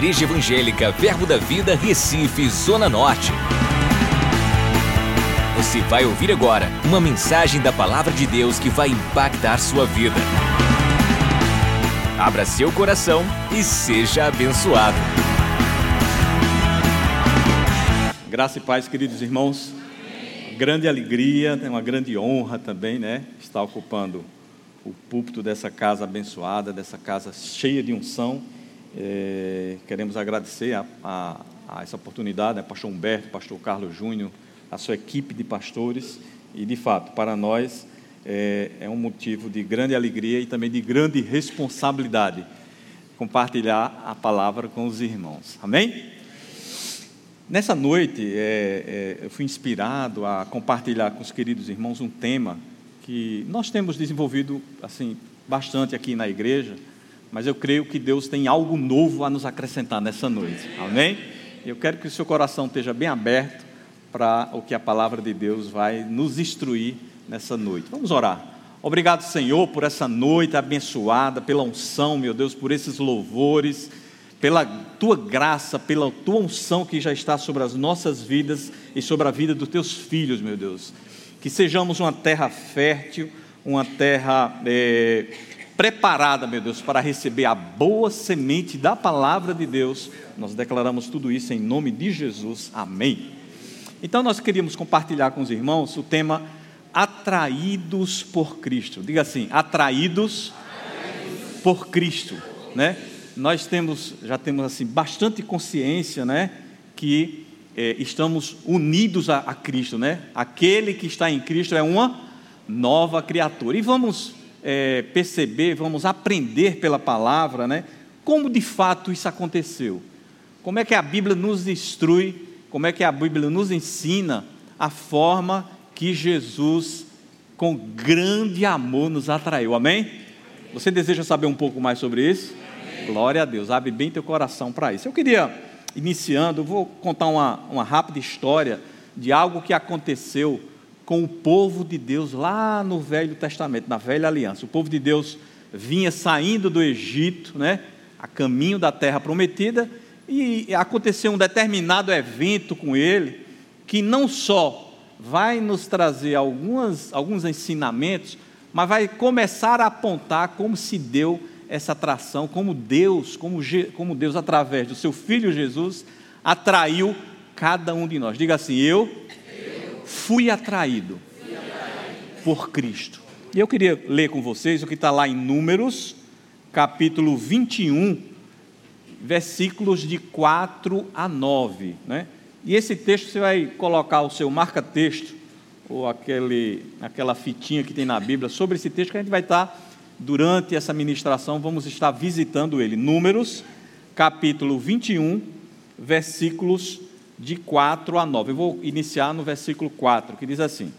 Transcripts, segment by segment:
Igreja Evangélica Verbo da Vida, Recife, Zona Norte. Você vai ouvir agora uma mensagem da Palavra de Deus que vai impactar sua vida. Abra seu coração e seja abençoado. Graça e paz, queridos irmãos. Grande alegria, é uma grande honra também, né? Estar ocupando o púlpito dessa casa abençoada, dessa casa cheia de unção. É, queremos agradecer a, a, a, essa oportunidade, né? Pastor Humberto, Pastor Carlos Júnior, a sua equipe de pastores. E, de fato, para nós é, é um motivo de grande alegria e também de grande responsabilidade compartilhar a palavra com os irmãos. Amém? Nessa noite, é, é, eu fui inspirado a compartilhar com os queridos irmãos um tema que nós temos desenvolvido assim bastante aqui na igreja, mas eu creio que Deus tem algo novo a nos acrescentar nessa noite. Amém? Eu quero que o seu coração esteja bem aberto para o que a palavra de Deus vai nos instruir nessa noite. Vamos orar. Obrigado, Senhor, por essa noite abençoada, pela unção, meu Deus, por esses louvores, pela tua graça, pela tua unção que já está sobre as nossas vidas e sobre a vida dos teus filhos, meu Deus que sejamos uma terra fértil, uma terra é, preparada, meu Deus, para receber a boa semente da palavra de Deus. Nós declaramos tudo isso em nome de Jesus. Amém. Então nós queríamos compartilhar com os irmãos o tema atraídos por Cristo. Diga assim, atraídos, por Cristo, né? Nós temos já temos assim bastante consciência, né, que é, estamos unidos a, a, Cristo, né? Aquele que está em Cristo é uma nova criatura. E vamos é, perceber, vamos aprender pela palavra, né? Como de fato isso aconteceu. Como é que a Bíblia nos instrui, como é que a Bíblia nos ensina a forma que Jesus, com grande amor, nos atraiu. Amém? Você deseja saber um pouco mais sobre isso? Amém. Glória a Deus. Abre bem teu coração para isso. Eu queria iniciando, vou contar uma, uma rápida história de algo que aconteceu com o povo de Deus lá no Velho Testamento, na Velha Aliança. O povo de Deus vinha saindo do Egito, né, a caminho da terra prometida, e aconteceu um determinado evento com ele, que não só vai nos trazer algumas, alguns ensinamentos, mas vai começar a apontar como se deu essa atração, como Deus, como, como Deus, através do seu Filho Jesus, atraiu cada um de nós. Diga assim: Eu, fui, atraído por Cristo. E eu queria ler com vocês o que está lá em Números, capítulo 21, versículos de 4 a 9. Né? E esse texto você vai colocar o seu marca-texto, ou aquele, aquela fitinha que tem na Bíblia, sobre esse texto que a gente vai estar. Durante essa ministração, vamos estar visitando ele. Números, capítulo 21, versículos de 4 a 9. Eu vou iniciar no versículo 4, que diz assim: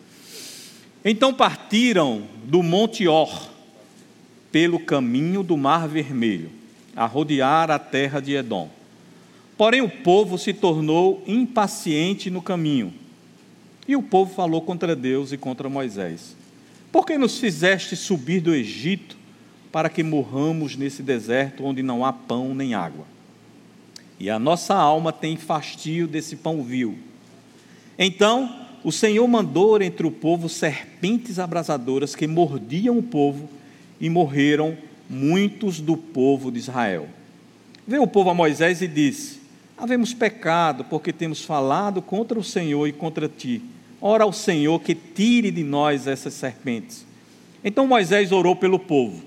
Então partiram do Monte Or, pelo caminho do Mar Vermelho, a rodear a terra de Edom. Porém, o povo se tornou impaciente no caminho. E o povo falou contra Deus e contra Moisés. Por que nos fizeste subir do Egito para que morramos nesse deserto onde não há pão nem água? E a nossa alma tem fastio desse pão vil. Então o Senhor mandou entre o povo serpentes abrasadoras que mordiam o povo e morreram muitos do povo de Israel. Veio o povo a Moisés e disse: Havemos pecado porque temos falado contra o Senhor e contra ti Ora ao Senhor que tire de nós essas serpentes. Então Moisés orou pelo povo.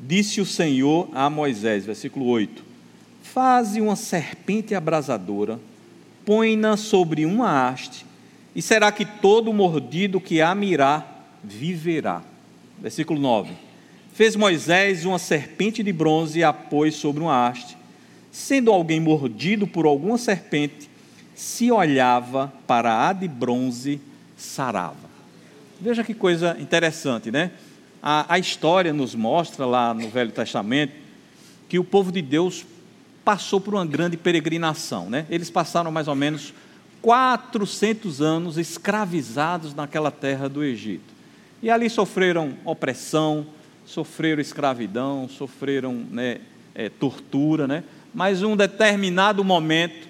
Disse o Senhor a Moisés, versículo 8: Faze uma serpente abrasadora, põe-na sobre uma haste, e será que todo mordido que a mirar viverá. Versículo 9: Fez Moisés uma serpente de bronze e a pôs sobre uma haste. Sendo alguém mordido por alguma serpente, se olhava para a de bronze, sarava. Veja que coisa interessante, né? A, a, história nos mostra lá no Velho Testamento que o povo de Deus passou por uma grande peregrinação, né? Eles passaram mais ou menos 400 anos escravizados naquela terra do Egito. E ali sofreram opressão, sofreram escravidão, sofreram né, é, tortura, né? mas um determinado momento,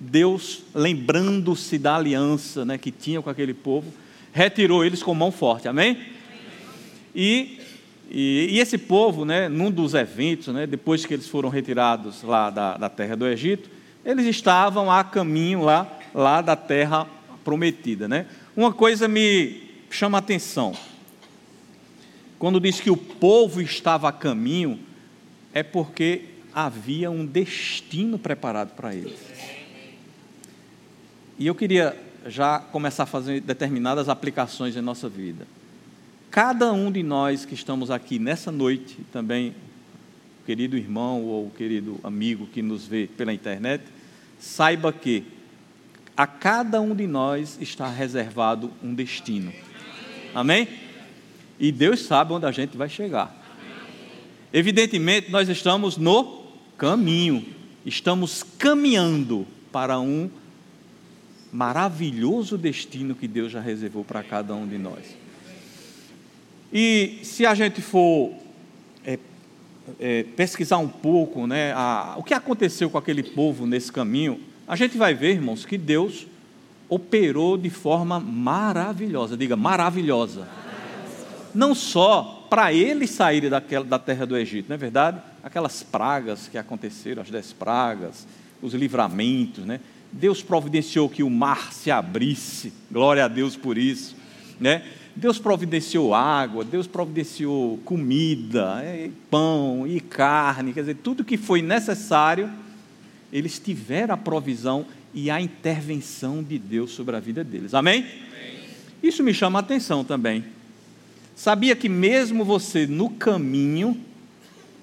Deus, lembrando-se da aliança né, que tinha com aquele povo, retirou eles com mão forte, amém? E, e, e esse povo, né, num dos eventos, né, depois que eles foram retirados lá da, da terra do Egito, eles estavam a caminho lá, lá da terra prometida. Né? Uma coisa me chama a atenção. Quando diz que o povo estava a caminho, é porque havia um destino preparado para eles. E eu queria já começar a fazer determinadas aplicações em nossa vida. Cada um de nós que estamos aqui nessa noite, também querido irmão ou querido amigo que nos vê pela internet, saiba que a cada um de nós está reservado um destino. Amém? E Deus sabe onde a gente vai chegar. Evidentemente, nós estamos no caminho, estamos caminhando para um maravilhoso destino que Deus já reservou para cada um de nós. E se a gente for é, é, pesquisar um pouco né, a, o que aconteceu com aquele povo nesse caminho, a gente vai ver, irmãos, que Deus operou de forma maravilhosa, diga maravilhosa. Não só para eles saírem daquela, da terra do Egito, não é verdade? Aquelas pragas que aconteceram, as dez pragas, os livramentos, né? Deus providenciou que o mar se abrisse, glória a Deus por isso, né? Deus providenciou água, Deus providenciou comida, é, pão e carne, quer dizer, tudo que foi necessário, eles tiveram a provisão e a intervenção de Deus sobre a vida deles. Amém? Amém? Isso me chama a atenção também. Sabia que mesmo você no caminho,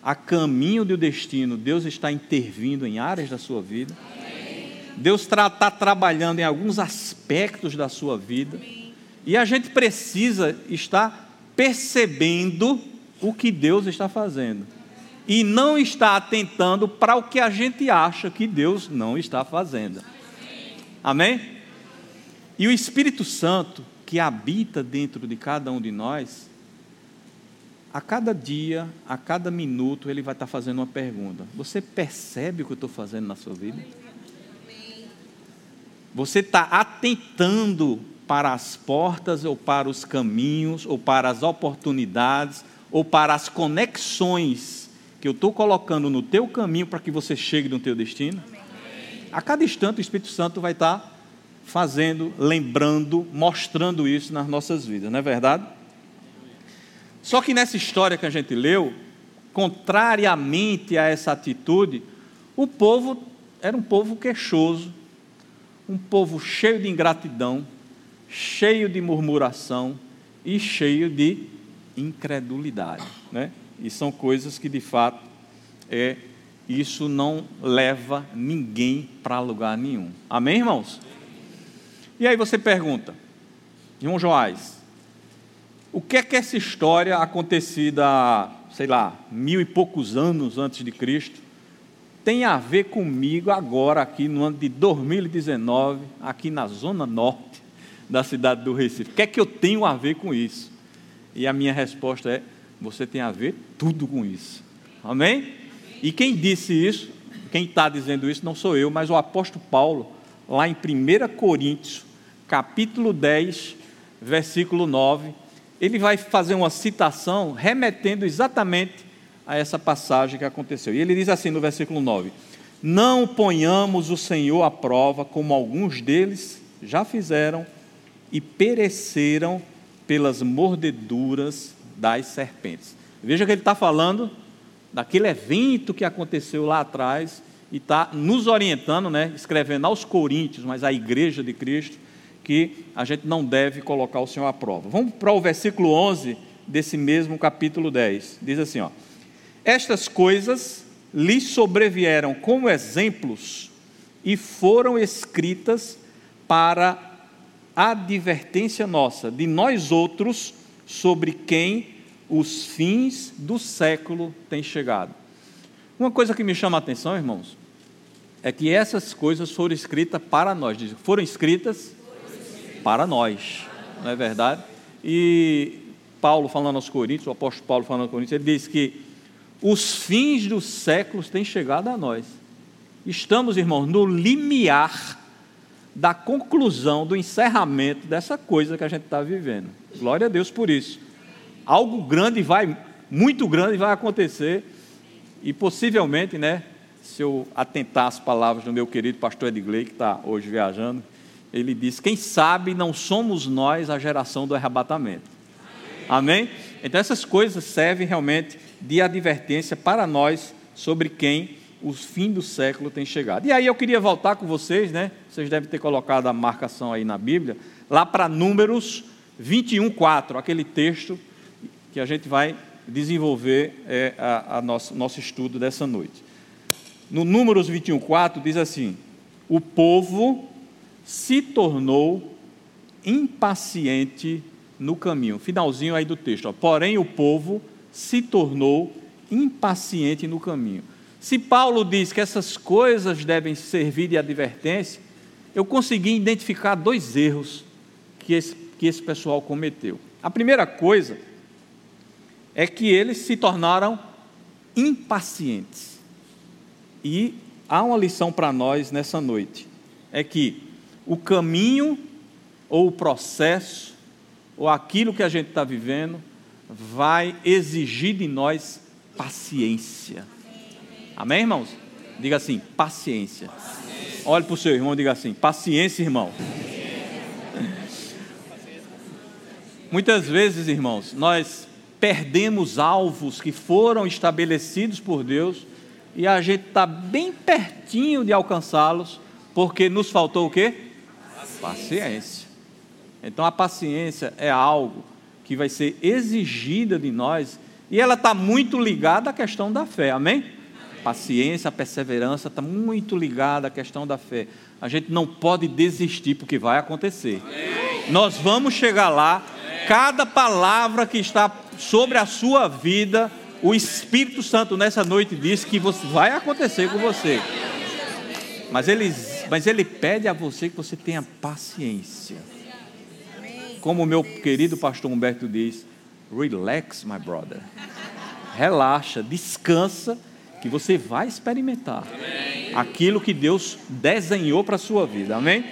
a caminho do destino, Deus está intervindo em áreas da sua vida? Amém. Deus está trabalhando em alguns aspectos da sua vida. Amém e a gente precisa estar percebendo o que Deus está fazendo. E não está atentando para o que a gente acha que Deus não está fazendo. Amém? E o Espírito Santo, que habita dentro de cada um de nós, a cada dia, a cada minuto, ele vai estar fazendo uma pergunta: Você percebe o que eu estou fazendo na sua vida? Você está atentando para as portas, ou para os caminhos, ou para as oportunidades, ou para as conexões que eu estou colocando no teu caminho para que você chegue no teu destino? A cada instante o Espírito Santo vai estar fazendo, lembrando, mostrando isso nas nossas vidas, não é verdade? Só que nessa história que a gente leu, contrariamente a essa atitude, o povo era um povo queixoso, um povo cheio de ingratidão, cheio de murmuração e cheio de incredulidade. Né? E são coisas que, de fato, é, isso não leva ninguém para lugar nenhum. Amém, irmãos? E aí você pergunta, irmão Joás, o que é que essa história acontecida, sei lá, mil e poucos anos antes de Cristo, tem a ver comigo agora, aqui no ano de 2019, aqui na Zona Norte da cidade do Recife. O que é que eu tenho a ver com isso? E a minha resposta é: você tem a ver tudo com isso. Amém? E quem disse isso, quem está dizendo isso, não sou eu, mas o apóstolo Paulo, lá em 1 Coríntios, capítulo 10, versículo 9, ele vai fazer uma citação remetendo exatamente a essa passagem que aconteceu. E ele diz assim no versículo 9: Não ponhamos o Senhor à prova, como alguns deles já fizeram e pereceram pelas mordeduras das serpentes. Veja que ele está falando daquele evento que aconteceu lá atrás e está nos orientando, né, escrevendo aos Coríntios, mas à igreja de Cristo, que a gente não deve colocar o Senhor à prova. Vamos para o versículo 11 desse mesmo capítulo 10. Diz assim: ó, Estas coisas lhes sobrevieram como exemplos e foram escritas para advertência nossa, de nós outros, sobre quem os fins do século têm chegado. Uma coisa que me chama a atenção, irmãos, é que essas coisas foram escritas para nós, foram escritas para nós, não é verdade? E Paulo falando aos Coríntios, o apóstolo Paulo falando aos Coríntios, ele diz que os fins dos séculos têm chegado a nós. estamos, irmãos, no limiar da conclusão, do encerramento dessa coisa que a gente está vivendo. Glória a Deus por isso. Algo grande vai, muito grande vai acontecer e possivelmente, né, se eu atentar às palavras do meu querido pastor Edgley, que está hoje viajando, ele diz: Quem sabe não somos nós a geração do arrebatamento. Amém? Então, essas coisas servem realmente de advertência para nós sobre quem o fim do século tem chegado. E aí eu queria voltar com vocês, né? Vocês devem ter colocado a marcação aí na Bíblia, lá para Números 21, 4, aquele texto que a gente vai desenvolver é, a, a nosso, nosso estudo dessa noite. No Números 21, 4 diz assim: O povo se tornou impaciente no caminho. Finalzinho aí do texto. Ó. Porém, o povo se tornou impaciente no caminho. Se Paulo diz que essas coisas devem servir de advertência, eu consegui identificar dois erros que esse, que esse pessoal cometeu. A primeira coisa é que eles se tornaram impacientes. E há uma lição para nós nessa noite: é que o caminho ou o processo ou aquilo que a gente está vivendo vai exigir de nós paciência. Amém, irmãos? Diga assim: paciência. paciência. Olhe para o seu irmão e diga assim: paciência, irmão. Muitas vezes, irmãos, nós perdemos alvos que foram estabelecidos por Deus e a gente está bem pertinho de alcançá-los, porque nos faltou o quê? Paciência. Então a paciência é algo que vai ser exigida de nós e ela está muito ligada à questão da fé, amém? Paciência, a perseverança está muito ligada à questão da fé. A gente não pode desistir porque vai acontecer. Nós vamos chegar lá. Cada palavra que está sobre a sua vida, o Espírito Santo nessa noite diz que vai acontecer com você. Mas ele, mas ele pede a você que você tenha paciência. Como o meu querido pastor Humberto diz, relax, my brother. Relaxa, descansa, que você vai experimentar Amém. aquilo que Deus desenhou para a sua vida. Amém?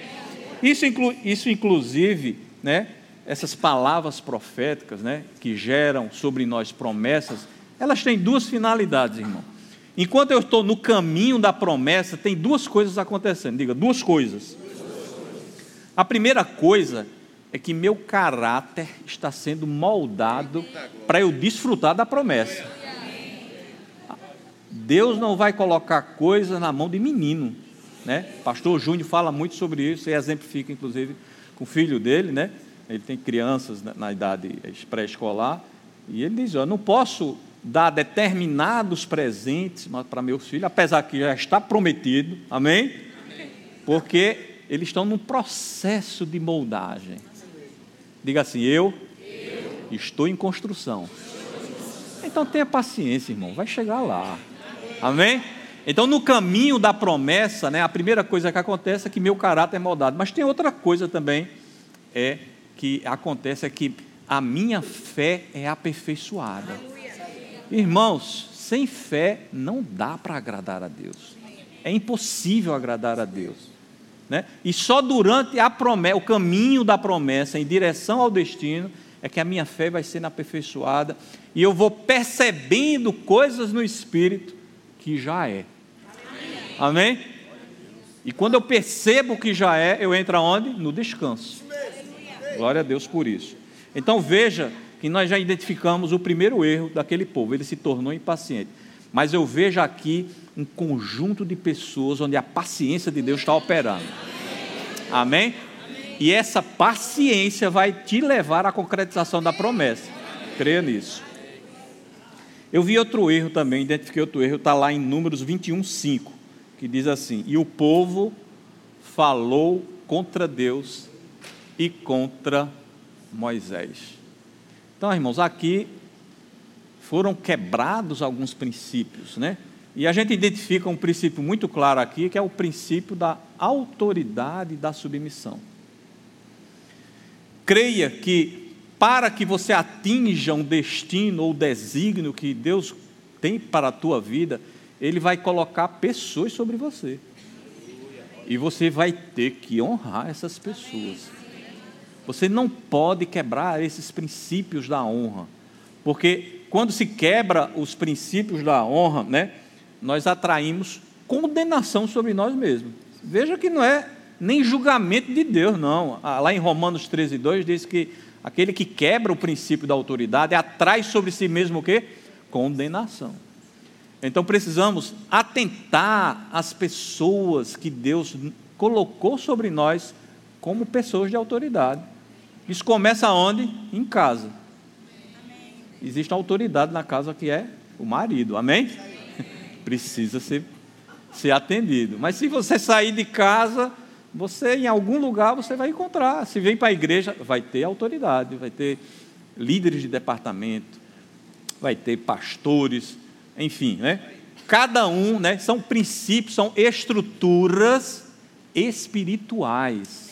Isso, inclu, isso inclusive, né? essas palavras proféticas, né, que geram sobre nós promessas, elas têm duas finalidades, irmão. Enquanto eu estou no caminho da promessa, tem duas coisas acontecendo. Diga, duas coisas. A primeira coisa é que meu caráter está sendo moldado para eu desfrutar da promessa. Deus não vai colocar coisas na mão de menino, né? Pastor Júnior fala muito sobre isso e exemplifica inclusive com o filho dele, né? ele tem crianças na, idade pré-escolar, e ele diz: Eu não posso dar determinados presentes para meus filhos, apesar que já está prometido, amém? Porque eles estão num processo de moldagem. Diga assim: Eu, estou em construção. Então tenha paciência, irmão, vai chegar lá, amém? Então, no caminho da promessa, né, a primeira coisa que acontece é que meu caráter é moldado. Mas tem outra coisa também, é que acontece é que a minha fé é aperfeiçoada. Irmãos, sem fé não dá para agradar a Deus. É impossível agradar a Deus. Né? E só durante a promessa, o caminho da promessa em direção ao destino é que a minha fé vai sendo aperfeiçoada e eu vou percebendo coisas no espírito que já é. Amém? E quando eu percebo que já é, eu entro aonde? No descanso. Glória a Deus por isso. Então veja que nós já identificamos o primeiro erro daquele povo, ele se tornou impaciente. Mas eu vejo aqui um conjunto de pessoas onde a paciência de Deus está operando. Amém? E essa paciência vai te levar à concretização da promessa. Creia nisso. Eu vi outro erro também, identifiquei outro erro, está lá em Números 21, 5, que diz assim: E o povo falou contra Deus e contra Moisés. Então, irmãos, aqui foram quebrados alguns princípios, né? E a gente identifica um princípio muito claro aqui, que é o princípio da autoridade da submissão. Creia que para que você atinja um destino ou desígnio que Deus tem para a tua vida, ele vai colocar pessoas sobre você. E você vai ter que honrar essas pessoas. Você não pode quebrar esses princípios da honra. Porque quando se quebra os princípios da honra, né, nós atraímos condenação sobre nós mesmos. Veja que não é nem julgamento de Deus, não. Ah, lá em Romanos 13, 2 diz que aquele que quebra o princípio da autoridade atrai sobre si mesmo o quê? Condenação. Então precisamos atentar às pessoas que Deus colocou sobre nós como pessoas de autoridade. Isso começa onde? Em casa. Existe autoridade na casa que é o marido, amém? Precisa ser, ser atendido. Mas se você sair de casa, você em algum lugar você vai encontrar. Se vem para a igreja, vai ter autoridade, vai ter líderes de departamento, vai ter pastores, enfim, né? Cada um, né, são princípios, são estruturas espirituais.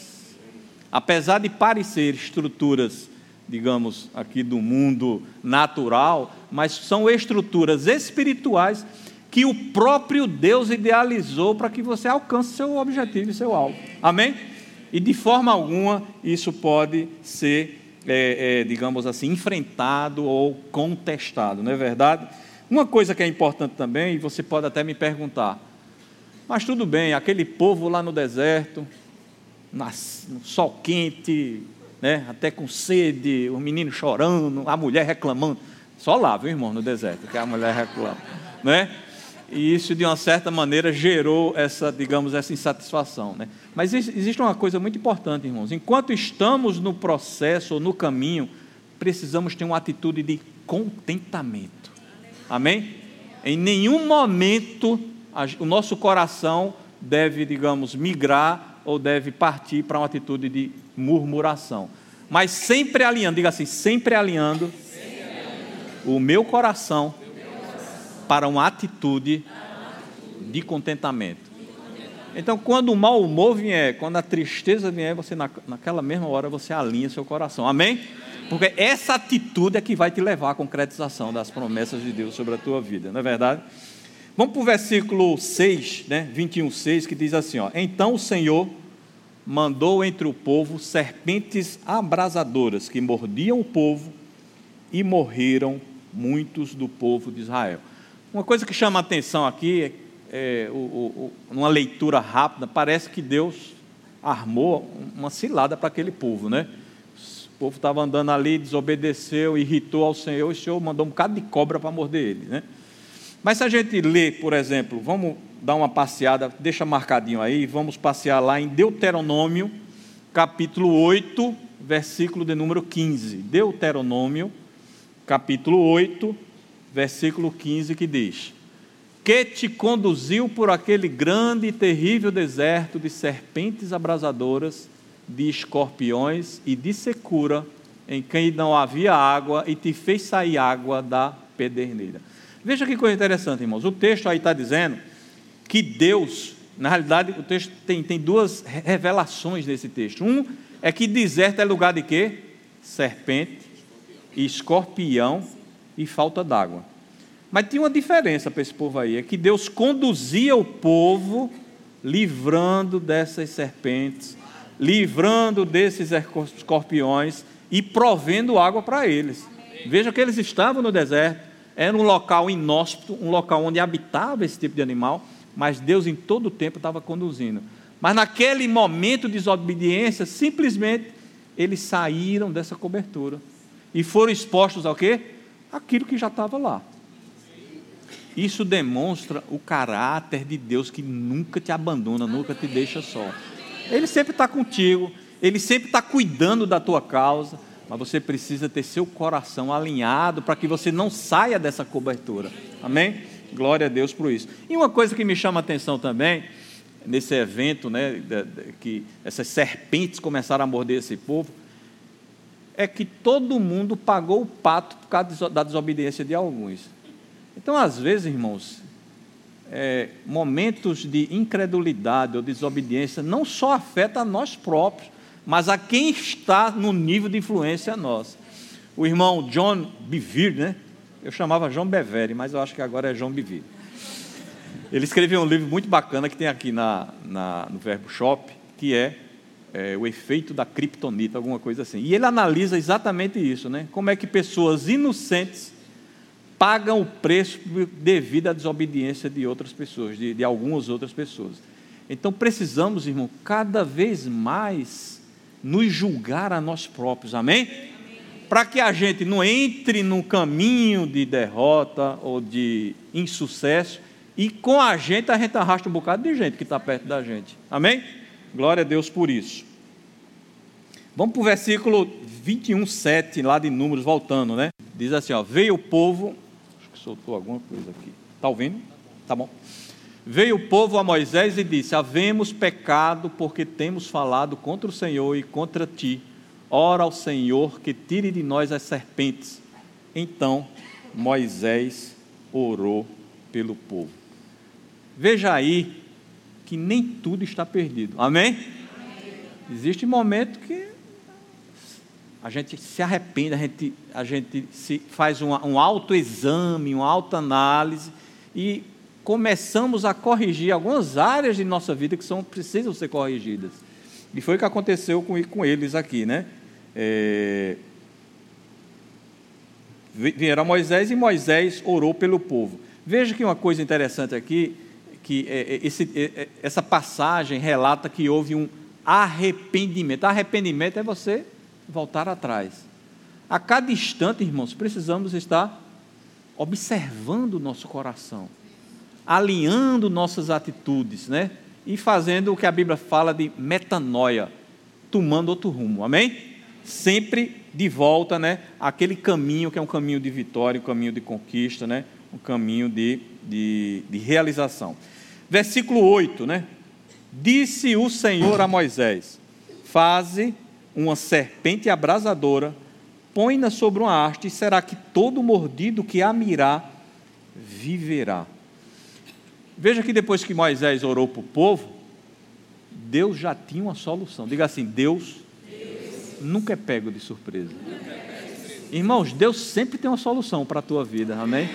Apesar de parecer estruturas, digamos, aqui do mundo natural, mas são estruturas espirituais que o próprio Deus idealizou para que você alcance seu objetivo e seu alvo. Amém? E de forma alguma isso pode ser, é, é, digamos assim, enfrentado ou contestado, não é verdade? Uma coisa que é importante também, e você pode até me perguntar, mas tudo bem, aquele povo lá no deserto, no sol quente, né, até com sede, o menino chorando, a mulher reclamando. Só lá, viu, irmão, no deserto, que a mulher reclama. Né? E isso de uma certa maneira gerou essa, digamos, essa insatisfação, né? Mas existe uma coisa muito importante, irmãos. Enquanto estamos no processo ou no caminho, precisamos ter uma atitude de contentamento. Amém? Em nenhum momento o nosso coração deve, digamos, migrar ou deve partir para uma atitude de murmuração. Mas sempre alinhando, diga assim, sempre alinhando, sempre alinhando. o meu coração para uma atitude de contentamento. Então, quando o mau humor vier, quando a tristeza vier, você naquela mesma hora você alinha seu coração. Amém? Porque essa atitude é que vai te levar à concretização das promessas de Deus sobre a tua vida, não é verdade? Vamos para o versículo 6, né? 21, 6, que diz assim: ó, Então o Senhor mandou entre o povo serpentes abrasadoras que mordiam o povo e morreram muitos do povo de Israel. Uma coisa que chama a atenção aqui, é, o, o, numa leitura rápida, parece que Deus armou uma cilada para aquele povo, né? O povo estava andando ali, desobedeceu, irritou ao Senhor, e o Senhor mandou um bocado de cobra para morder ele, né? Mas se a gente lê, por exemplo, vamos dar uma passeada, deixa marcadinho aí, vamos passear lá em Deuteronômio, capítulo 8, versículo de número 15. Deuteronômio, capítulo 8, versículo 15, que diz: Que te conduziu por aquele grande e terrível deserto de serpentes abrasadoras, de escorpiões e de secura, em quem não havia água, e te fez sair água da pederneira. Veja que coisa interessante, irmãos. O texto aí está dizendo que Deus, na realidade, o texto tem, tem duas revelações nesse texto. Um é que deserto é lugar de quê? Serpente, escorpião e falta d'água. Mas tinha uma diferença para esse povo aí, é que Deus conduzia o povo livrando dessas serpentes, livrando desses escorpiões e provendo água para eles. Veja que eles estavam no deserto, era um local inóspito, um local onde habitava esse tipo de animal, mas Deus em todo o tempo estava conduzindo. Mas naquele momento de desobediência, simplesmente eles saíram dessa cobertura e foram expostos ao quê? Aquilo que já estava lá. Isso demonstra o caráter de Deus que nunca te abandona, nunca te deixa só. Ele sempre está contigo, ele sempre está cuidando da tua causa, mas você precisa ter seu coração alinhado para que você não saia dessa cobertura. Amém? Glória a Deus por isso. E uma coisa que me chama a atenção também, nesse evento, né, que essas serpentes começaram a morder esse povo, é que todo mundo pagou o pato por causa da desobediência de alguns. Então, às vezes, irmãos, é, momentos de incredulidade ou desobediência não só afeta a nós próprios, mas a quem está no nível de influência nossa. O irmão John Bevere, né? Eu chamava João Bevere, mas eu acho que agora é João Bevere. Ele escreveu um livro muito bacana que tem aqui na, na no Verbo Shop, que é, é, o efeito da criptonita, alguma coisa assim. E ele analisa exatamente isso, né? Como é que pessoas inocentes pagam o preço devido à desobediência de outras pessoas, de, de algumas outras pessoas. Então precisamos, irmão, cada vez mais nos julgar a nós próprios, amém? Para que a gente não entre num caminho de derrota ou de insucesso e com a gente a gente arrasta um bocado de gente que está perto da gente, amém? Glória a Deus por isso. Vamos para o versículo 21, 7, lá de Números, voltando, né? Diz assim: ó, Veio o povo. Acho que soltou alguma coisa aqui. Está ouvindo? Tá bom. Veio o povo a Moisés e disse: Havemos pecado porque temos falado contra o Senhor e contra ti. Ora ao Senhor que tire de nós as serpentes. Então Moisés orou pelo povo. Veja aí que nem tudo está perdido. Amém? Existe momento que a gente se arrepende, a gente, a gente se faz um, autoexame, uma autoanálise e começamos a corrigir algumas áreas de nossa vida que são, precisam ser corrigidas. E foi o que aconteceu com, com eles aqui, né? É, vieram Moisés e Moisés orou pelo povo. Veja que uma coisa interessante aqui, que é, é esse, é, essa passagem relata que houve um arrependimento. Arrependimento é você voltar atrás. A cada instante, irmãos, precisamos estar observando o nosso coração alinhando nossas atitudes, né? E fazendo o que a Bíblia fala de metanoia, tomando outro rumo, amém? Sempre de volta, né? Aquele caminho que é um caminho de vitória, um caminho de conquista, né? Um caminho de, de, de realização. Versículo 8, né? Disse o Senhor a Moisés: Faze uma serpente abrasadora, põe-na sobre uma haste, e será que todo mordido que a mirar viverá. Veja que depois que Moisés orou para o povo, Deus já tinha uma solução. Diga assim: Deus, Deus. nunca é pego de surpresa. Irmãos, Deus sempre tem uma solução para a tua vida, amém?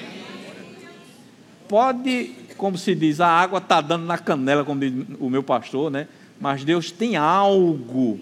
Pode, como se diz, a água está dando na canela, como diz o meu pastor, né? Mas Deus tem algo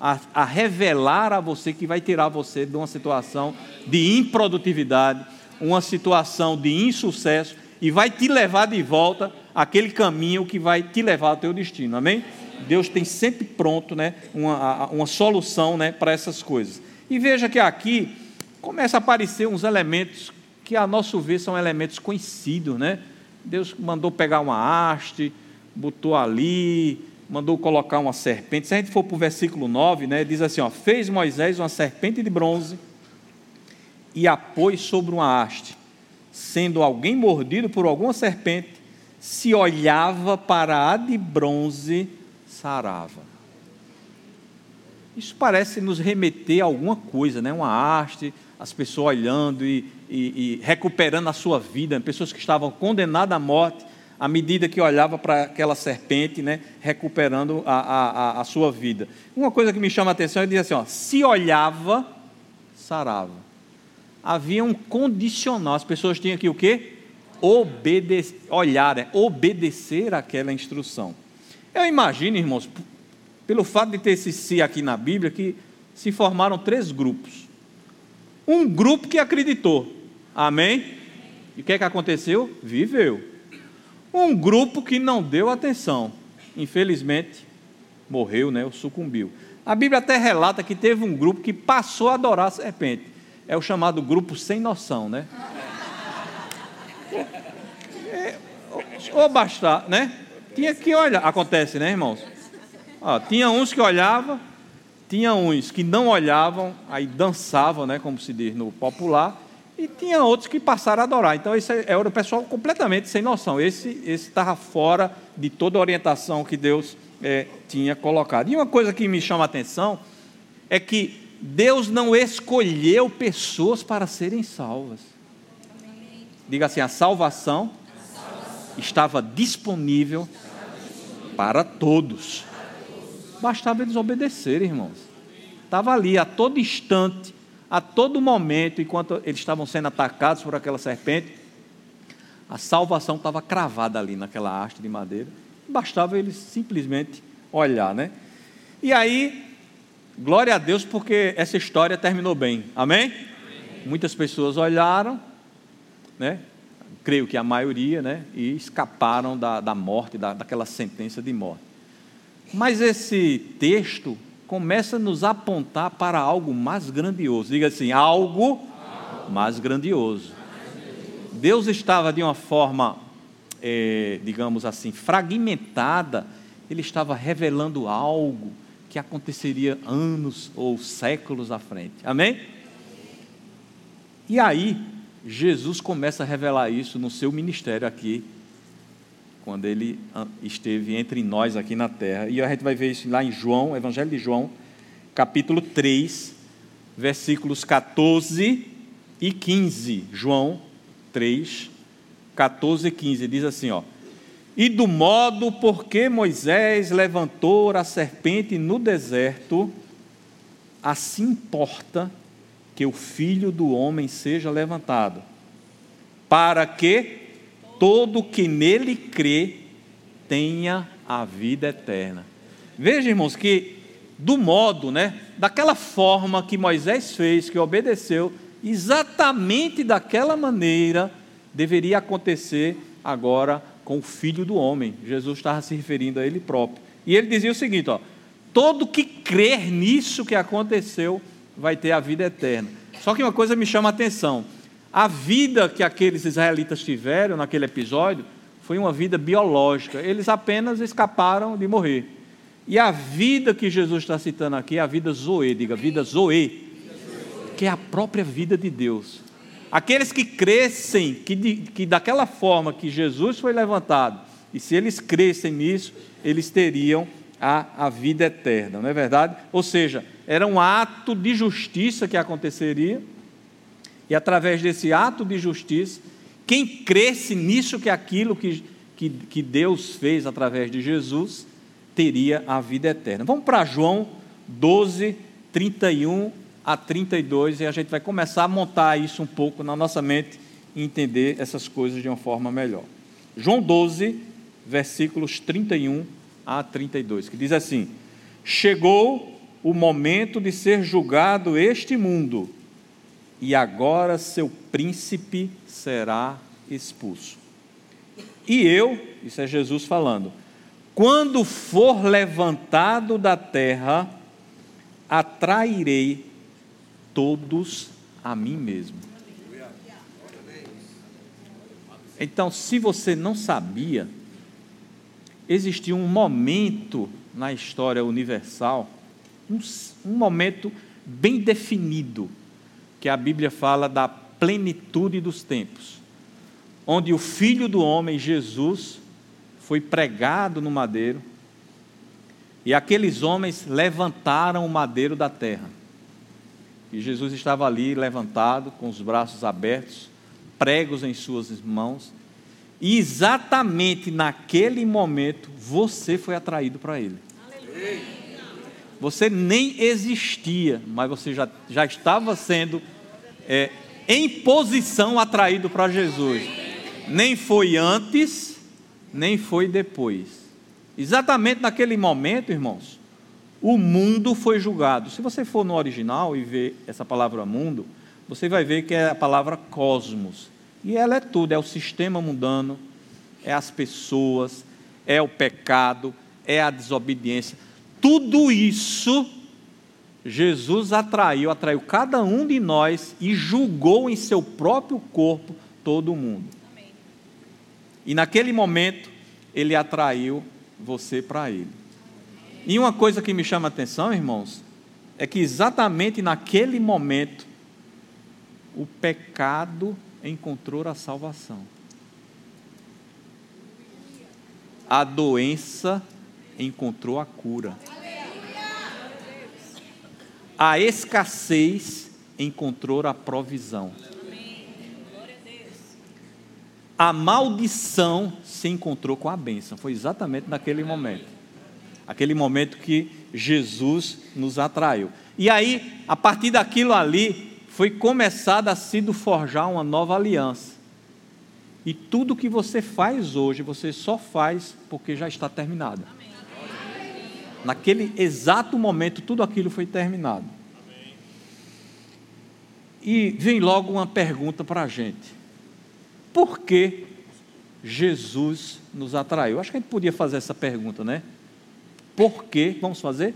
a, a revelar a você que vai tirar você de uma situação de improdutividade, uma situação de insucesso e vai te levar de volta aquele caminho que vai te levar ao teu destino. Amém? Deus tem sempre pronto, né, uma, uma solução, né, para essas coisas. E veja que aqui começa a aparecer uns elementos que a nosso ver são elementos conhecidos, né? Deus mandou pegar uma haste, botou ali, mandou colocar uma serpente. Se a gente for para o versículo 9, né, diz assim: ó, fez Moisés uma serpente de bronze e a pôs sobre uma haste sendo alguém mordido por alguma serpente, se olhava para a de bronze, sarava. Isso parece nos remeter a alguma coisa, né? uma haste, as pessoas olhando e, e, e recuperando a sua vida, pessoas que estavam condenadas à morte, à medida que olhava para aquela serpente, né? recuperando a, a, a sua vida. Uma coisa que me chama a atenção é dizer assim: ó, se olhava, sarava havia um condicional. As pessoas tinham que o quê? Obedecer, olhar, é, obedecer aquela instrução. Eu imagino, irmãos, pelo fato de ter esse si aqui na Bíblia, que se formaram três grupos. Um grupo que acreditou, amém? E o que é que aconteceu? Viveu. Um grupo que não deu atenção, infelizmente, morreu, né? Ou sucumbiu. A Bíblia até relata que teve um grupo que passou a adorar a serpente é o chamado grupo sem noção, né? É, ou bastar, né? Tinha que olhar, acontece, né, irmãos? Ó, tinha uns que olhavam, tinha uns que não olhavam, aí dançavam, né, como se diz no popular, e tinha outros que passaram a adorar. Então, esse era o pessoal completamente sem noção. Esse estava fora de toda a orientação que Deus é, tinha colocado. E uma coisa que me chama a atenção é que Deus não escolheu pessoas para serem salvas. Diga assim: a salvação, estava disponível para todos. Bastava eles obedecerem, irmãos. Estava ali a todo instante, a todo momento, enquanto eles estavam sendo atacados por aquela serpente, A salvação estava cravada ali naquela haste de madeira. Bastava eles simplesmente olhar, né? E aí, glória a Deus, porque essa história terminou bem. Amém? Amém. Muitas pessoas olharam, né? Creio que a maioria, né? E escaparam da, da morte, da, daquela sentença de morte. Mas esse texto começa a nos apontar para algo mais grandioso. Diga assim: algo mais grandioso. Deus estava de uma forma, é, digamos assim, fragmentada, ele estava revelando algo que aconteceria anos ou séculos à frente. Amém? E aí, Jesus começa a revelar isso no seu ministério aqui, quando ele ah, esteve entre nós aqui na terra. E a gente vai ver isso lá em João, Evangelho de João, capítulo 3, versículos 14 e 15. João 3, 14 e 15. Diz assim, ó. E do modo porque Moisés levantou a serpente no deserto, assim importa que o filho do homem seja levantado, para que todo que nele crê tenha a vida eterna. Veja, irmãos, que do modo, né, daquela forma que Moisés fez, que obedeceu, exatamente daquela maneira deveria acontecer agora com o filho do homem. Jesus estava se referindo a ele próprio. E ele dizia o seguinte: ó, todo que crer nisso que aconteceu vai ter a vida eterna. Só que uma coisa me chama a atenção: a vida que aqueles israelitas tiveram naquele episódio foi uma vida biológica, eles apenas escaparam de morrer. E a vida que Jesus está citando aqui é a vida Zoe, diga, vida Zoe, que é a própria vida de Deus. Aqueles que crescem, que, de, que daquela forma que Jesus foi levantado, e se eles crescem nisso, eles teriam a, a vida eterna, não é verdade? Ou seja, era um ato de justiça que aconteceria, e através desse ato de justiça, quem cresce nisso que é aquilo que, que, que Deus fez através de Jesus, teria a vida eterna. Vamos para João 12, 31 a 32 e a gente vai começar a montar isso um pouco na nossa mente e entender essas coisas de uma forma melhor. João 12, versículos 31 a 32, que diz assim: Chegou o momento de ser julgado este mundo, e agora seu príncipe será expulso. E eu, isso é Jesus falando, quando for levantado da terra, atrairei todos a mim mesmo. Então, se você não sabia, existia um momento na história universal, um, um, momento bem definido, que a Bíblia fala da plenitude dos tempos, onde o Filho do Homem, Jesus, foi pregado no madeiro, e aqueles homens levantaram o madeiro da terra. E Jesus estava ali levantado, com os braços abertos, pregos em suas mãos. E exatamente naquele momento, você foi atraído para Ele. Você nem existia, mas você já, já estava sendo é, em posição atraído para Jesus. Nem foi antes, nem foi depois. Exatamente naquele momento, irmãos, o mundo foi julgado. Se você for no original e ver essa palavra mundo, você vai ver que é a palavra cosmos. E ela é tudo: é o sistema mundano, é as pessoas, é o pecado, é a desobediência. Tudo isso Jesus atraiu, atraiu cada um de nós e julgou em seu próprio corpo todo mundo. E naquele momento, ele atraiu você para ele. E uma coisa que me chama a atenção, irmãos, é que exatamente naquele momento o pecado encontrou a salvação. A doença encontrou a cura. A escassez encontrou a provisão. A maldição se encontrou com a bênção. Foi exatamente naquele momento aquele momento que Jesus nos atraiu. E aí, a partir daquilo ali, foi começada a se forjar uma nova aliança. E tudo que você faz hoje, você só faz porque já está terminado. Naquele exato momento, tudo aquilo foi terminado. E vem logo uma pergunta para a gente: por que Jesus nos atraiu? Acho que a gente podia fazer essa pergunta, né? Por que? Vamos fazer?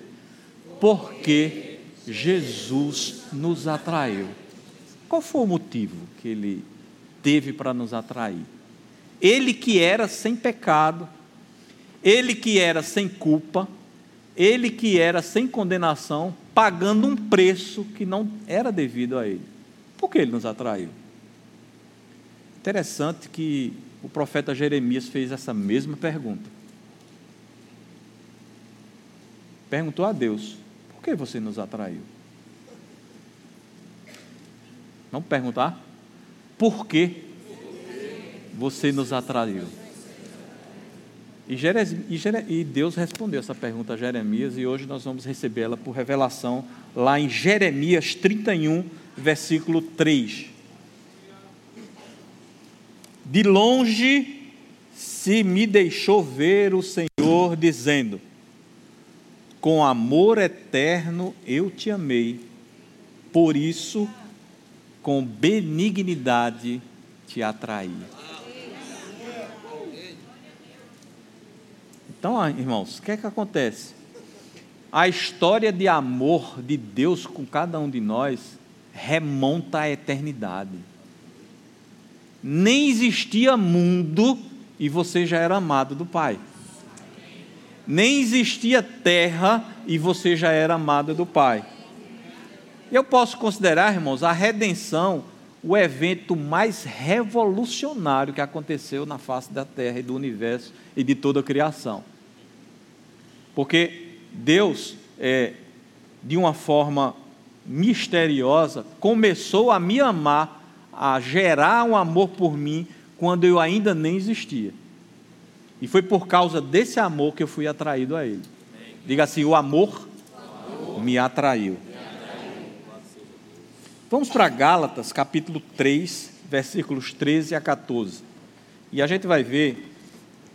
Porque Jesus nos atraiu. Qual foi o motivo que ele teve para nos atrair? Ele que era sem pecado, ele que era sem culpa, ele que era sem condenação, pagando um preço que não era devido a ele. Por que ele nos atraiu? Interessante que o profeta Jeremias fez essa mesma pergunta. Perguntou a Deus: por que você nos atraiu? Vamos perguntar? Por que você nos atraiu? E, e, Deus respondeu essa pergunta a Jeremias, e hoje nós vamos recebê-la por revelação lá em Jeremias 31, versículo 3. De longe se me deixou ver o Senhor, dizendo: Com amor eterno eu te amei, por isso, com benignidade te atraí. Então, irmãos, o que é que acontece? A história de amor de Deus com cada um de nós remonta à eternidade. Nem existia mundo e você já era amado do Pai. Nem existia terra e você já era amado do Pai. Eu posso considerar, irmãos, a redenção o evento mais revolucionário que aconteceu na face da terra e do universo e de toda a criação. Porque Deus, é, de uma forma misteriosa, começou a me amar, a gerar um amor por mim, quando eu ainda nem existia. E foi por causa desse amor que eu fui atraído a Ele. Diga assim: o amor, o amor me, atraiu. me atraiu. Vamos para Gálatas, capítulo 3, versículos 13 a 14. E a gente vai ver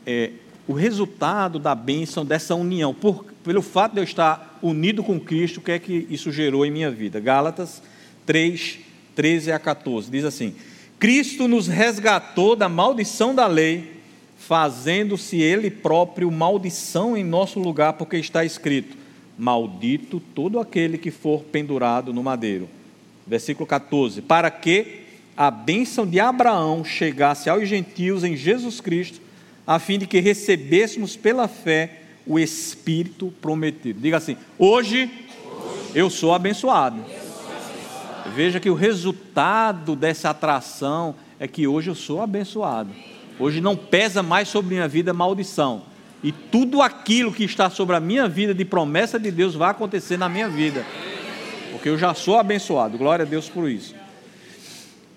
é, o resultado da bênção dessa união. Por, pelo fato de eu estar unido com Cristo, o que é que isso gerou em minha vida? Gálatas 3, 13 a 14. Diz assim: Cristo nos resgatou da maldição da lei, fazendo-se Ele próprio maldição em nosso lugar, porque está escrito: Maldito todo aquele que for pendurado no madeiro. Versículo 14: Para que a bênção de Abraão chegasse aos gentios em Jesus Cristo, a fim de que recebêssemos pela fé o Espírito prometido. Diga assim: hoje, eu sou abençoado. Veja que o resultado dessa atração é que hoje eu sou abençoado. Hoje não pesa mais sobre minha vida maldição. E tudo aquilo que está sobre a minha vida de promessa de Deus vai acontecer na minha vida. Porque eu já sou abençoado. Glória a Deus por isso.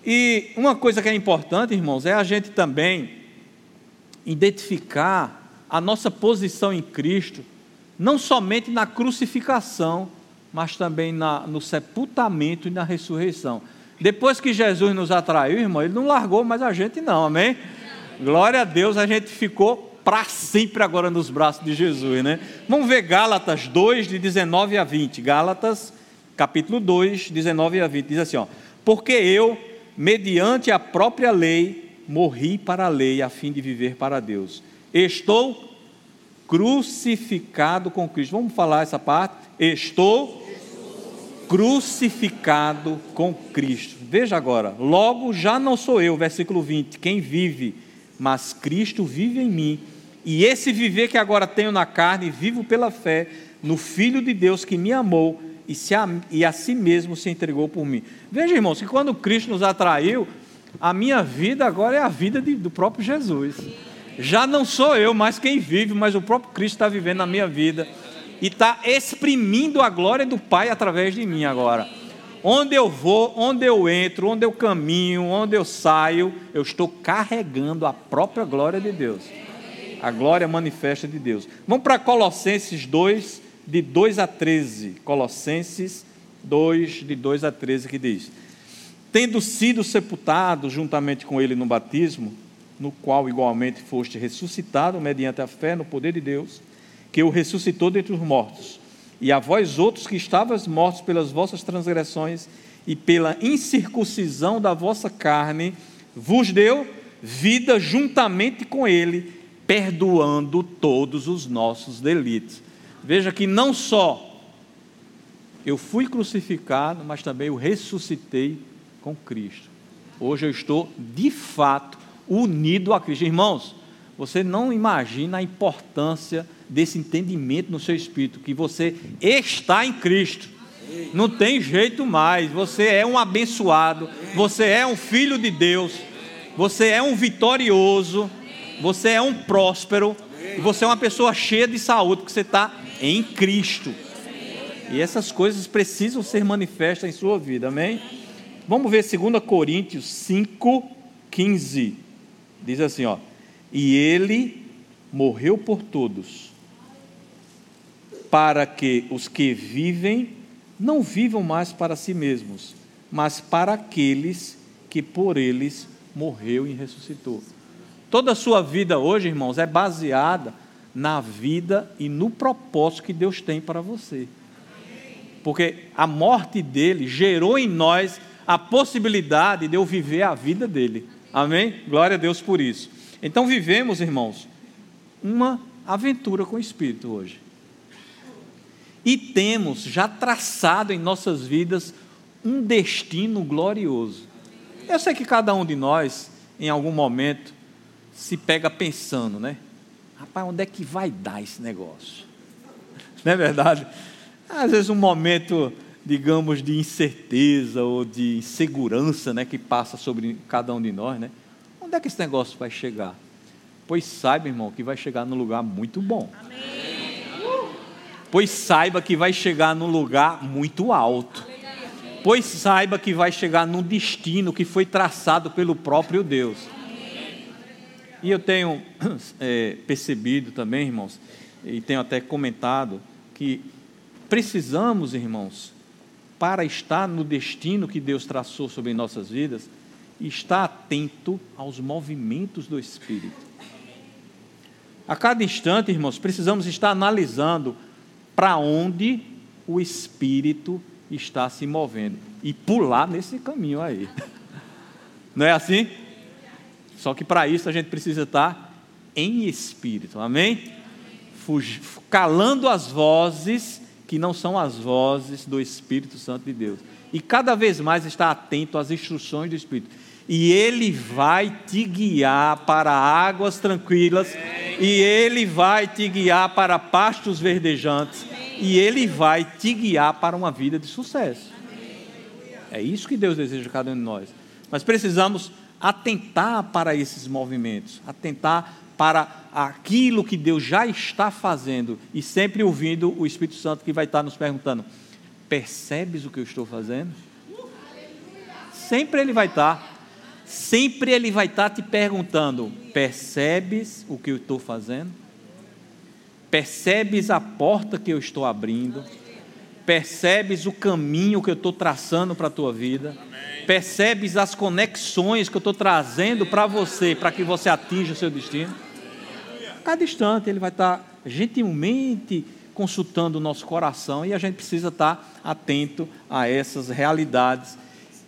E uma coisa que é importante, irmãos, é a gente também identificar a nossa posição em Cristo, não somente na crucificação, mas também na, no sepultamento e na ressurreição. Depois que Jesus nos atraiu, irmão, ele não largou mais a gente, não, amém? Glória a Deus, a gente ficou para sempre agora nos braços de Jesus, né? Vamos ver Gálatas 2, de 19 a 20. Gálatas, capítulo 2, 19 a 20, diz assim: ó, Porque eu, mediante a própria lei, morri para a lei, a fim de viver para Deus. Estou crucificado com Cristo. Vamos falar essa parte? Estou crucificado com Cristo. Veja agora, logo já não sou eu, versículo 20, quem vive, mas Cristo vive em mim. E esse viver que agora tenho na carne, vivo pela fé no Filho de Deus que me amou e, se a, e a si mesmo se entregou por mim. Veja, irmãos, que quando Cristo nos atraiu, a minha vida agora é a vida de, do próprio Jesus já não sou eu mais quem vive, mas o próprio Cristo está vivendo na minha vida e está exprimindo a glória do Pai através de mim agora. Onde eu vou, onde eu entro, onde eu caminho, onde eu saio, eu estou carregando a própria glória de Deus. A glória manifesta de Deus. Vamos para Colossenses 2, de 2 a 13. Colossenses 2, de 2 a 13, que diz: Tendo sido sepultado juntamente com ele no batismo, no qual igualmente foste ressuscitado mediante a fé no poder de Deus, que o ressuscitou dentre os mortos. E a vós outros que estavas mortos pelas vossas transgressões e pela incircuncisão da vossa carne, vos deu vida juntamente com ele, perdoando todos os nossos delitos. Veja que não só eu fui crucificado, mas também eu ressuscitei com Cristo. Hoje eu estou de fato unido a Cristo. Irmãos, você não imagina a importância desse entendimento no seu espírito, que você está em Cristo. Não tem jeito mais. Você é um abençoado, você é um filho de Deus, você é um vitorioso, você é um próspero, e você é uma pessoa cheia de saúde, porque você está em Cristo. E essas coisas precisam ser manifestas em sua vida, amém? Vamos ver 2 Coríntios 5, 15. Diz assim, ó. E ele morreu por todos, para que os que vivem não vivam mais para si mesmos, mas para aqueles que por eles morreu e ressuscitou. Toda a sua vida hoje, irmãos, é baseada na vida e no propósito que Deus tem para você. Porque a morte dele gerou em nós a possibilidade de eu viver a vida dele. Amém? Glória a Deus por isso. Então vivemos, irmãos, uma aventura com o Espírito hoje. E temos já traçado em nossas vidas um destino glorioso. Eu sei que cada um de nós, em algum momento, se pega pensando, né? Rapaz, onde é que vai dar esse negócio? Não é verdade? Às vezes um momento digamos, de incerteza ou de insegurança né, que passa sobre cada um de nós, né? Onde é que esse negócio vai chegar? Pois saiba, irmão, que vai chegar num lugar muito bom. Amém. Pois saiba que vai chegar num lugar muito alto. Pois saiba que vai chegar num destino que foi traçado pelo próprio Deus. E eu tenho é, percebido também, irmãos, e tenho até comentado, que precisamos, irmãos, para estar no destino que Deus traçou sobre nossas vidas, estar atento aos movimentos do Espírito. A cada instante, irmãos, precisamos estar analisando para onde o Espírito está se movendo e pular nesse caminho aí. Não é assim? Só que para isso a gente precisa estar em espírito, amém? Calando as vozes que não são as vozes do Espírito Santo de Deus. E cada vez mais está atento às instruções do Espírito. E ele vai te guiar para águas tranquilas, e ele vai te guiar para pastos verdejantes, e ele vai te guiar para uma vida de sucesso. É isso que Deus deseja de cada um de nós. Mas precisamos atentar para esses movimentos, atentar para aquilo que Deus já está fazendo e sempre ouvindo o Espírito Santo que vai estar nos perguntando: percebes o que eu estou fazendo? Sempre ele vai estar, sempre ele vai estar te perguntando: percebes o que eu estou fazendo? Percebes a porta que eu estou abrindo? Percebes o caminho que eu estou traçando para a tua vida? Percebes as conexões que eu estou trazendo para você, para que você atinja o seu destino? cada instante ele vai estar gentilmente consultando o nosso coração e a gente precisa estar atento a essas realidades.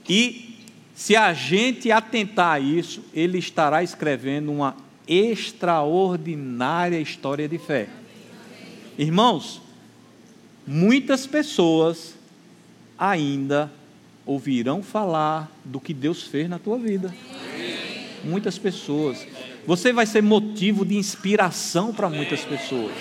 E se a gente atentar a isso, ele estará escrevendo uma extraordinária história de fé. Irmãos, muitas pessoas ainda ouvirão falar do que Deus fez na tua vida. Muitas pessoas. Você vai ser motivo de inspiração para muitas pessoas.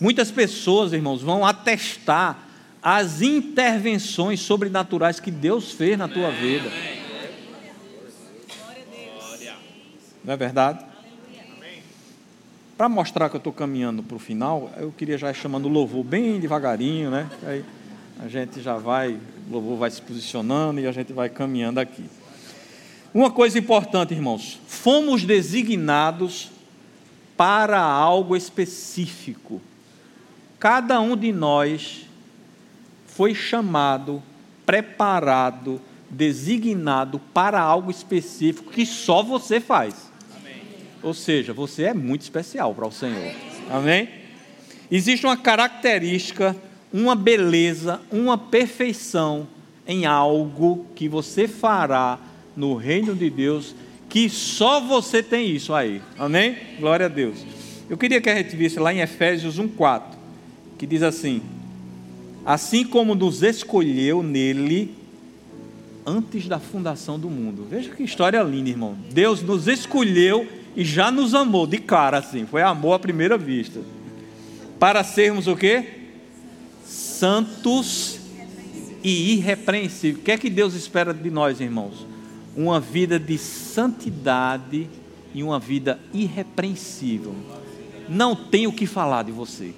Muitas pessoas, irmãos, vão atestar as intervenções sobrenaturais que Deus fez na tua vida. Não é verdade? Para mostrar que eu estou caminhando para o final, eu queria já ir chamando o louvor bem devagarinho, né? Aí a gente já vai, o louvor vai se posicionando e a gente vai caminhando aqui. Uma coisa importante, irmãos: fomos designados para algo específico. Cada um de nós foi chamado, preparado designado para algo específico que só você faz. Ou seja, você é muito especial para o Senhor. Amém? Existe uma característica, uma beleza, uma perfeição em algo que você fará no reino de Deus, que só você tem isso aí. Amém? Glória a Deus. Eu queria que a gente visse lá em Efésios 1,4, que diz assim: Assim como nos escolheu nele antes da fundação do mundo. Veja que história linda, irmão. Deus nos escolheu e já nos amou de cara assim. Foi amor à primeira vista. Para sermos o quê? Santos e irrepreensíveis. O que é que Deus espera de nós, irmãos? Uma vida de santidade e uma vida irrepreensível. Não tem o que falar de você.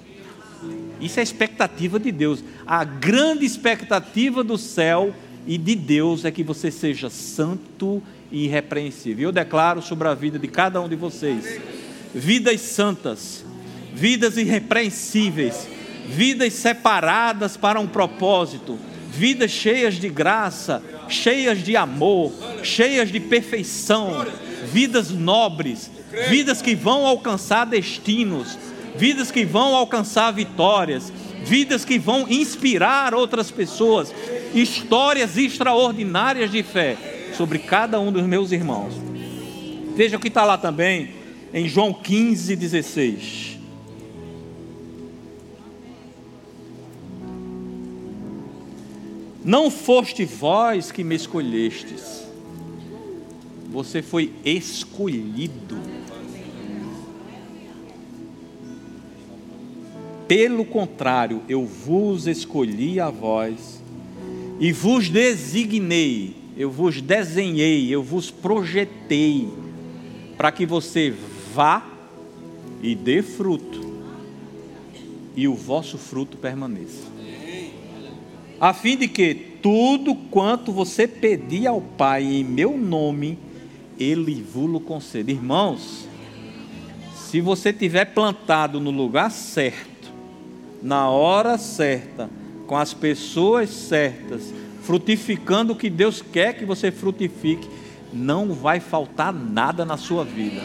Isso é a expectativa de Deus. A grande expectativa do céu e de Deus é que você seja santo e irrepreensível. Eu declaro sobre a vida de cada um de vocês vidas santas, vidas irrepreensíveis, vidas separadas para um propósito, vidas cheias de graça, cheias de amor, cheias de perfeição, vidas nobres, vidas que vão alcançar destinos, vidas que vão alcançar vitórias, vidas que vão inspirar outras pessoas, histórias extraordinárias de fé sobre cada um dos meus irmãos. Veja o que está lá também em João 15, 16. Não foste vós que me escolhestes, você foi escolhido Pelo contrário, eu vos escolhi a vós e vos designei, eu vos desenhei, eu vos projetei para que você vá e dê fruto e o vosso fruto permaneça. A fim de que tudo quanto você pedir ao Pai em meu nome, ele vos conceda. Irmãos, se você tiver plantado no lugar certo, na hora certa, com as pessoas certas, frutificando o que Deus quer que você frutifique, não vai faltar nada na sua vida.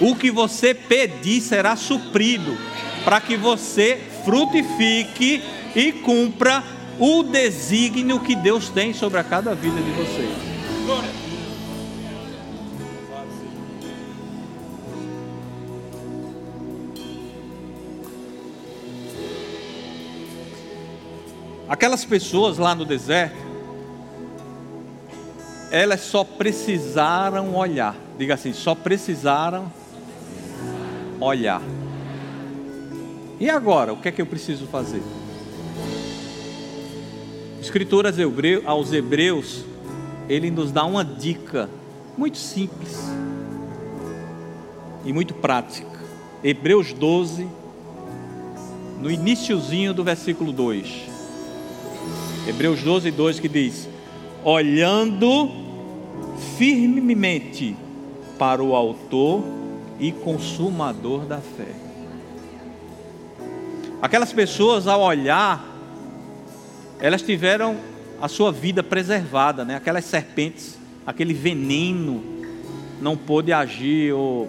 O que você pedir será suprido, para que você frutifique e cumpra o desígnio que Deus tem sobre a cada vida de vocês. Aquelas pessoas lá no deserto, elas só precisaram olhar. Diga assim, só precisaram olhar. E agora, o que é que eu preciso fazer? Escrituras aos Hebreus, ele nos dá uma dica muito simples e muito prática. Hebreus 12, no iníciozinho do versículo 2. Hebreus 12, 2 que diz: Olhando firmemente para o Autor e Consumador da fé. Aquelas pessoas, ao olhar, elas tiveram a sua vida preservada, né? aquelas serpentes, aquele veneno não pôde agir ou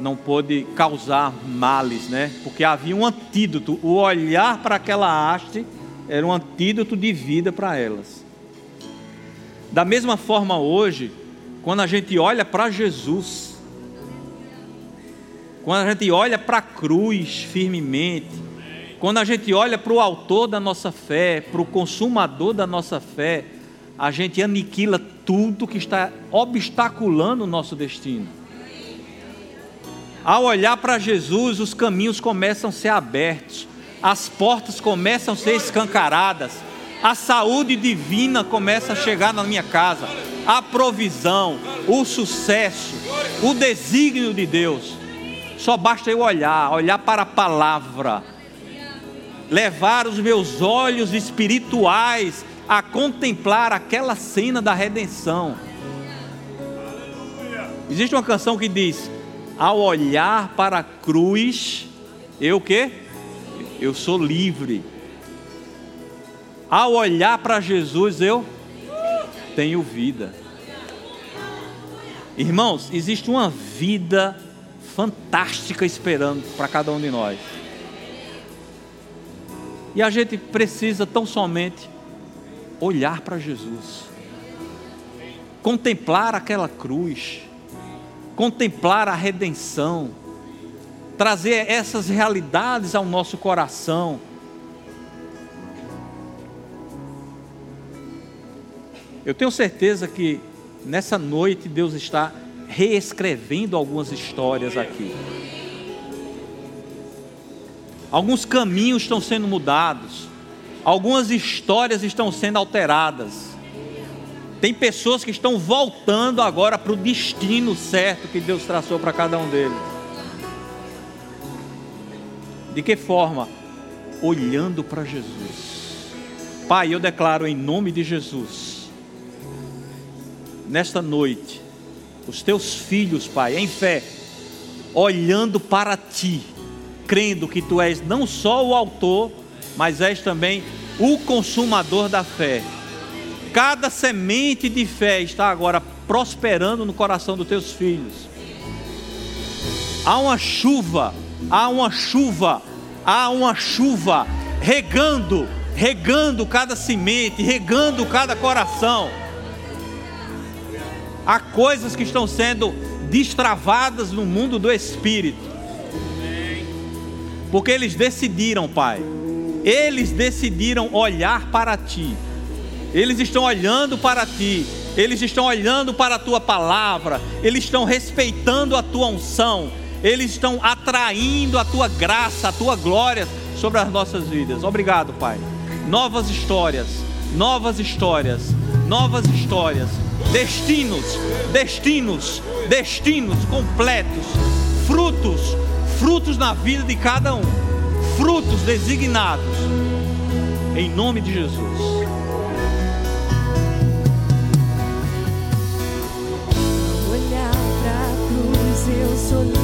não pôde causar males, né? porque havia um antídoto. O olhar para aquela haste era um antídoto de vida para elas. Da mesma forma, hoje, quando a gente olha para Jesus, quando a gente olha para a cruz firmemente, quando a gente olha para o autor da nossa fé, para o consumador da nossa fé, a gente aniquila tudo que está obstaculando o nosso destino. Ao olhar para Jesus, os caminhos começam a ser abertos, as portas começam a ser escancaradas, a saúde divina começa a chegar na minha casa, a provisão, o sucesso, o desígnio de Deus. Só basta eu olhar, olhar para a palavra, levar os meus olhos espirituais a contemplar aquela cena da redenção. Existe uma canção que diz: Ao olhar para a cruz, eu o quê? Eu sou livre. Ao olhar para Jesus, eu tenho vida. Irmãos, existe uma vida fantástica esperando para cada um de nós. E a gente precisa tão somente olhar para Jesus, contemplar aquela cruz, contemplar a redenção, trazer essas realidades ao nosso coração. Eu tenho certeza que nessa noite Deus está reescrevendo algumas histórias aqui. Alguns caminhos estão sendo mudados, algumas histórias estão sendo alteradas. Tem pessoas que estão voltando agora para o destino certo que Deus traçou para cada um deles. De que forma? Olhando para Jesus. Pai, eu declaro em nome de Jesus, nesta noite, os teus filhos, Pai, em fé, olhando para ti, crendo que tu és não só o autor, mas és também o consumador da fé. Cada semente de fé está agora prosperando no coração dos teus filhos. Há uma chuva, há uma chuva, há uma chuva regando, regando cada semente, regando cada coração há coisas que estão sendo destravadas no mundo do espírito. Porque eles decidiram, Pai. Eles decidiram olhar para ti. Eles estão olhando para ti. Eles estão olhando para a tua palavra. Eles estão respeitando a tua unção. Eles estão atraindo a tua graça, a tua glória sobre as nossas vidas. Obrigado, Pai. Novas histórias, novas histórias, novas histórias destinos, destinos, destinos completos, frutos, frutos na vida de cada um, frutos designados, em nome de Jesus. Olhar para a cruz, eu sou